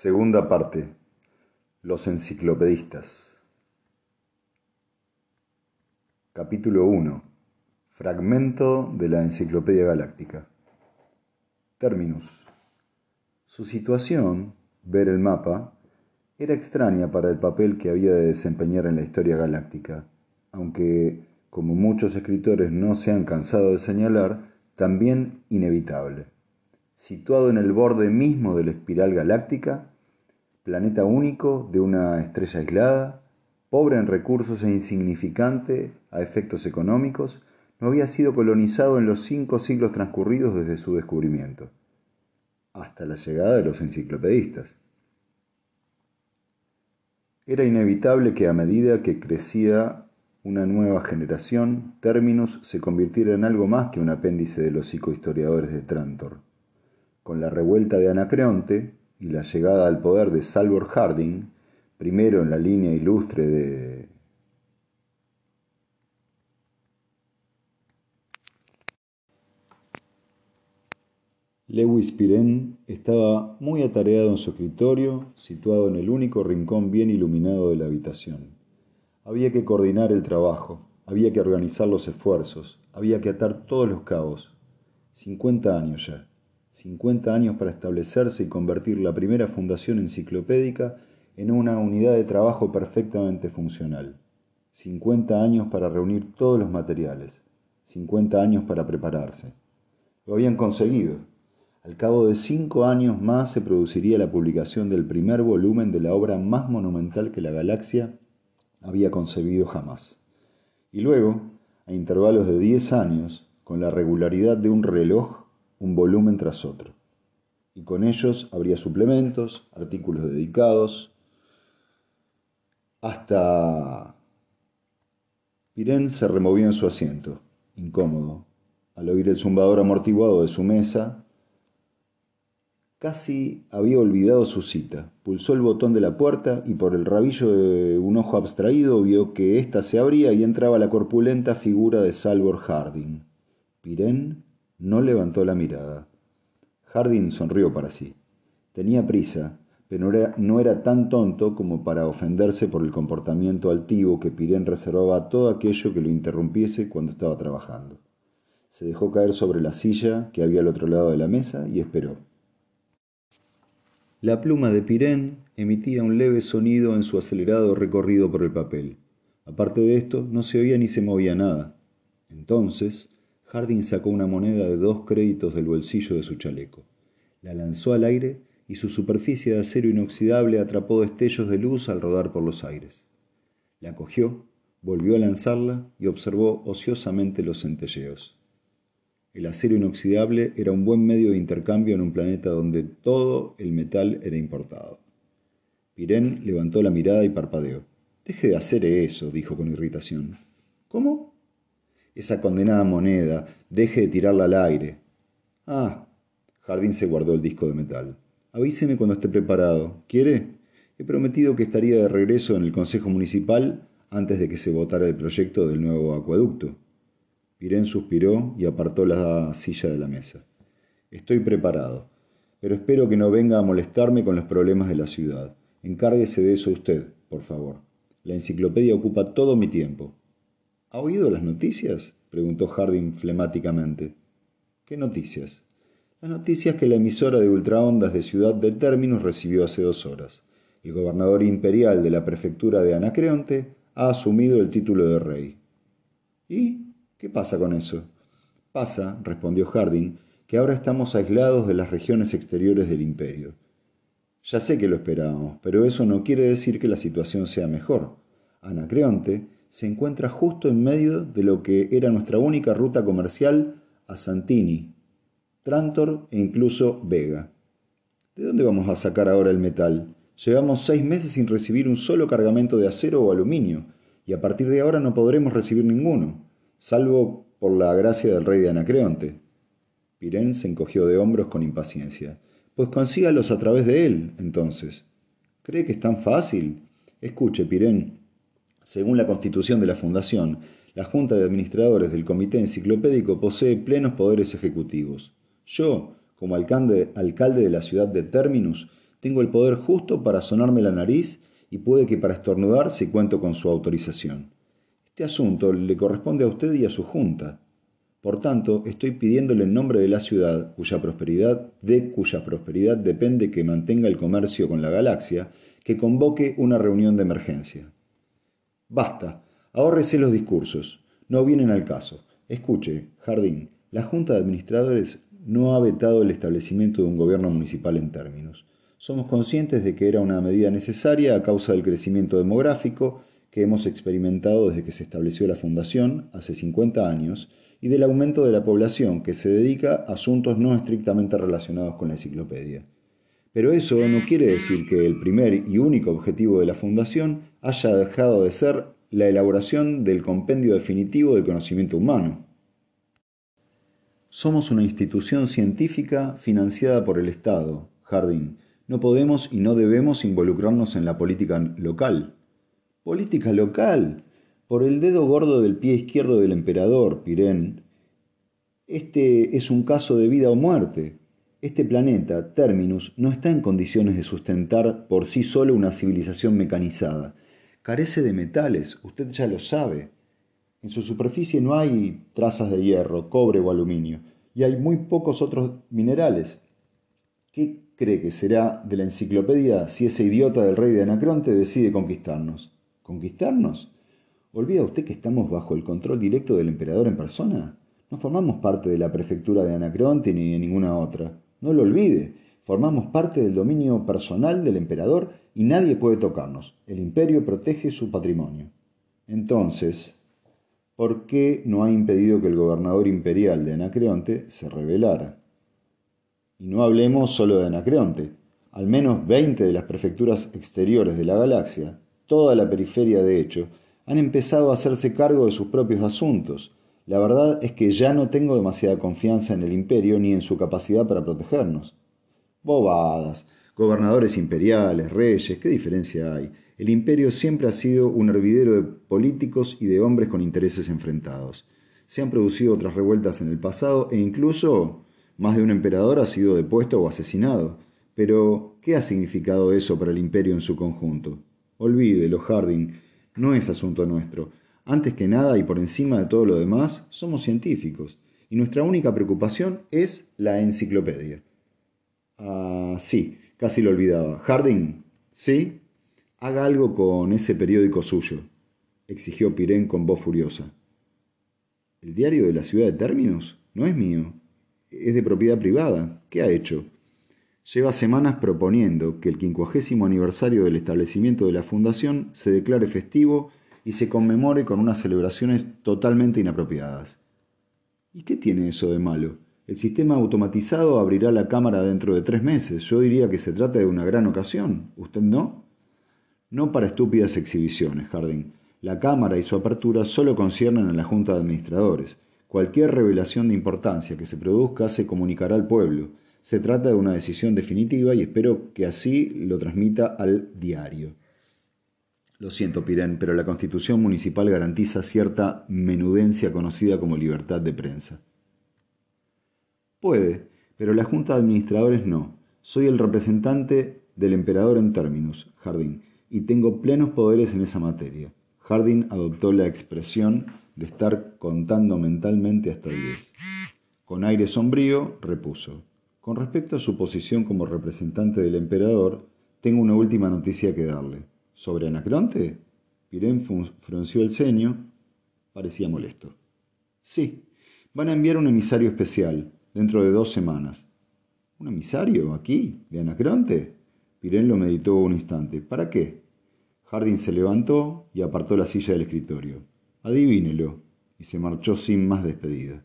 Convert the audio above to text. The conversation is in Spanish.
Segunda parte. Los enciclopedistas. Capítulo 1. Fragmento de la Enciclopedia Galáctica. Terminus. Su situación, ver el mapa, era extraña para el papel que había de desempeñar en la historia galáctica, aunque, como muchos escritores no se han cansado de señalar, también inevitable situado en el borde mismo de la espiral galáctica, planeta único de una estrella aislada, pobre en recursos e insignificante a efectos económicos, no había sido colonizado en los cinco siglos transcurridos desde su descubrimiento, hasta la llegada de los enciclopedistas. Era inevitable que a medida que crecía una nueva generación, Terminus se convirtiera en algo más que un apéndice de los psicohistoriadores de Trantor con la revuelta de Anacreonte y la llegada al poder de Salvor Harding, primero en la línea ilustre de Lewis Pirén estaba muy atareado en su escritorio, situado en el único rincón bien iluminado de la habitación. Había que coordinar el trabajo, había que organizar los esfuerzos, había que atar todos los cabos. Cincuenta años ya. 50 años para establecerse y convertir la primera fundación enciclopédica en una unidad de trabajo perfectamente funcional. 50 años para reunir todos los materiales. 50 años para prepararse. Lo habían conseguido. Al cabo de cinco años más se produciría la publicación del primer volumen de la obra más monumental que la galaxia había concebido jamás. Y luego, a intervalos de 10 años, con la regularidad de un reloj, un volumen tras otro. Y con ellos habría suplementos, artículos dedicados, hasta... Pirén se removía en su asiento, incómodo. Al oír el zumbador amortiguado de su mesa, casi había olvidado su cita. Pulsó el botón de la puerta y por el rabillo de un ojo abstraído vio que ésta se abría y entraba la corpulenta figura de Salvor Harding. Pirén no levantó la mirada. Harding sonrió para sí. Tenía prisa, pero no era, tan tonto como para ofenderse por el comportamiento altivo que Pirén reservaba a todo aquello que lo interrumpiese cuando estaba trabajando. Se dejó caer sobre la silla que había al otro lado de la mesa y esperó. La pluma de Pirén emitía un leve sonido en su acelerado recorrido por el papel. Aparte de esto, no se oía ni se movía nada. Entonces, Harding sacó una moneda de dos créditos del bolsillo de su chaleco. La lanzó al aire y su superficie de acero inoxidable atrapó destellos de luz al rodar por los aires. La cogió, volvió a lanzarla y observó ociosamente los centelleos. El acero inoxidable era un buen medio de intercambio en un planeta donde todo el metal era importado. Pirén levantó la mirada y parpadeó. Deje de hacer eso, dijo con irritación. ¿Cómo? Esa condenada moneda, deje de tirarla al aire. Ah, Jardín se guardó el disco de metal. Avíseme cuando esté preparado. ¿Quiere? He prometido que estaría de regreso en el Consejo Municipal antes de que se votara el proyecto del nuevo acueducto. Pirén suspiró y apartó la silla de la mesa. Estoy preparado, pero espero que no venga a molestarme con los problemas de la ciudad. Encárguese de eso usted, por favor. La enciclopedia ocupa todo mi tiempo. ¿Ha oído las noticias? preguntó Harding flemáticamente. ¿Qué noticias? Las noticias que la emisora de ultraondas de Ciudad de Términos recibió hace dos horas. El gobernador imperial de la prefectura de Anacreonte ha asumido el título de rey. ¿Y qué pasa con eso? Pasa, respondió Harding, que ahora estamos aislados de las regiones exteriores del imperio. Ya sé que lo esperábamos, pero eso no quiere decir que la situación sea mejor. Anacreonte se encuentra justo en medio de lo que era nuestra única ruta comercial a Santini, Trantor e incluso Vega. ¿De dónde vamos a sacar ahora el metal? Llevamos seis meses sin recibir un solo cargamento de acero o aluminio, y a partir de ahora no podremos recibir ninguno, salvo por la gracia del rey de Anacreonte. Pirén se encogió de hombros con impaciencia. Pues consígalos a través de él, entonces. ¿Cree que es tan fácil? Escuche, Pirén, según la constitución de la Fundación, la Junta de Administradores del Comité Enciclopédico posee plenos poderes ejecutivos. Yo, como alcalde, de la ciudad de Terminus, tengo el poder justo para sonarme la nariz y puede que para estornudar si cuento con su autorización. Este asunto le corresponde a usted y a su junta. Por tanto, estoy pidiéndole en nombre de la ciudad, cuya prosperidad, de cuya prosperidad depende que mantenga el comercio con la galaxia, que convoque una reunión de emergencia. Basta, ahórrese los discursos, no vienen al caso. Escuche, Jardín, la Junta de Administradores no ha vetado el establecimiento de un gobierno municipal en términos. Somos conscientes de que era una medida necesaria a causa del crecimiento demográfico que hemos experimentado desde que se estableció la Fundación hace 50 años y del aumento de la población que se dedica a asuntos no estrictamente relacionados con la enciclopedia. Pero eso no quiere decir que el primer y único objetivo de la Fundación haya dejado de ser la elaboración del compendio definitivo del conocimiento humano. Somos una institución científica financiada por el Estado, Jardín. No podemos y no debemos involucrarnos en la política local. ¿Política local? Por el dedo gordo del pie izquierdo del emperador, Pirén. Este es un caso de vida o muerte. Este planeta, Terminus, no está en condiciones de sustentar por sí solo una civilización mecanizada. Carece de metales, usted ya lo sabe. En su superficie no hay trazas de hierro, cobre o aluminio, y hay muy pocos otros minerales. ¿Qué cree que será de la enciclopedia si ese idiota del rey de Anacronte decide conquistarnos? ¿Conquistarnos? ¿Olvida usted que estamos bajo el control directo del emperador en persona? No formamos parte de la prefectura de Anacronte ni de ninguna otra. No lo olvide. Formamos parte del dominio personal del emperador y nadie puede tocarnos. El imperio protege su patrimonio. Entonces, ¿por qué no ha impedido que el gobernador imperial de Anacreonte se rebelara? Y no hablemos solo de Anacreonte. Al menos 20 de las prefecturas exteriores de la galaxia, toda la periferia de hecho, han empezado a hacerse cargo de sus propios asuntos. La verdad es que ya no tengo demasiada confianza en el imperio ni en su capacidad para protegernos. Bobadas. Gobernadores imperiales, reyes, ¿qué diferencia hay? el imperio siempre ha sido un hervidero de políticos y de hombres con intereses enfrentados. Se han producido otras revueltas en el pasado e incluso más de un emperador ha sido depuesto o asesinado. Pero, ¿qué ha significado eso para el imperio en su conjunto? Olvídelo, Harding, no es asunto nuestro. Antes que nada y por encima de todo lo demás, somos científicos, y nuestra única preocupación es la enciclopedia. Ah, sí, casi lo olvidaba. Harding, ¿sí? Haga algo con ese periódico suyo, exigió Pirén con voz furiosa. ¿El diario de la ciudad de Términos? No es mío. Es de propiedad privada. ¿Qué ha hecho? Lleva semanas proponiendo que el quincuagésimo aniversario del establecimiento de la fundación se declare festivo y se conmemore con unas celebraciones totalmente inapropiadas. ¿Y qué tiene eso de malo? El sistema automatizado abrirá la cámara dentro de tres meses. Yo diría que se trata de una gran ocasión. ¿Usted no? No para estúpidas exhibiciones, Jardín. La Cámara y su apertura solo conciernen a la Junta de Administradores. Cualquier revelación de importancia que se produzca se comunicará al pueblo. Se trata de una decisión definitiva y espero que así lo transmita al diario. Lo siento, Pirén, pero la Constitución Municipal garantiza cierta menudencia conocida como libertad de prensa. Puede, pero la Junta de Administradores no. Soy el representante del emperador en términos, Jardín y tengo plenos poderes en esa materia. Harding adoptó la expresión de estar contando mentalmente hasta diez. Con aire sombrío, repuso. Con respecto a su posición como representante del emperador, tengo una última noticia que darle. ¿Sobre Anacronte? Pirén frunció el ceño. Parecía molesto. Sí, van a enviar un emisario especial, dentro de dos semanas. ¿Un emisario? ¿Aquí? ¿De Anacronte? Pirén lo meditó un instante. ¿Para qué? Harding se levantó y apartó la silla del escritorio. Adivínelo. Y se marchó sin más despedida.